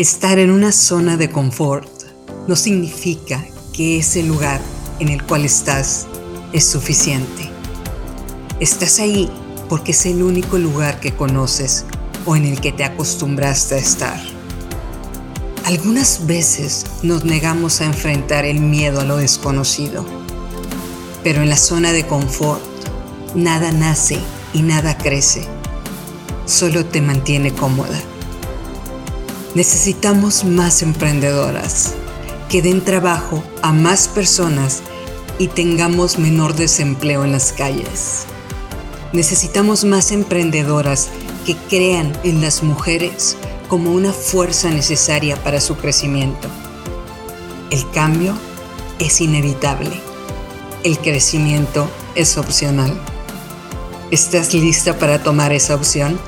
Estar en una zona de confort no significa que ese lugar en el cual estás es suficiente. Estás ahí porque es el único lugar que conoces o en el que te acostumbraste a estar. Algunas veces nos negamos a enfrentar el miedo a lo desconocido, pero en la zona de confort nada nace y nada crece, solo te mantiene cómoda. Necesitamos más emprendedoras que den trabajo a más personas y tengamos menor desempleo en las calles. Necesitamos más emprendedoras que crean en las mujeres como una fuerza necesaria para su crecimiento. El cambio es inevitable. El crecimiento es opcional. ¿Estás lista para tomar esa opción?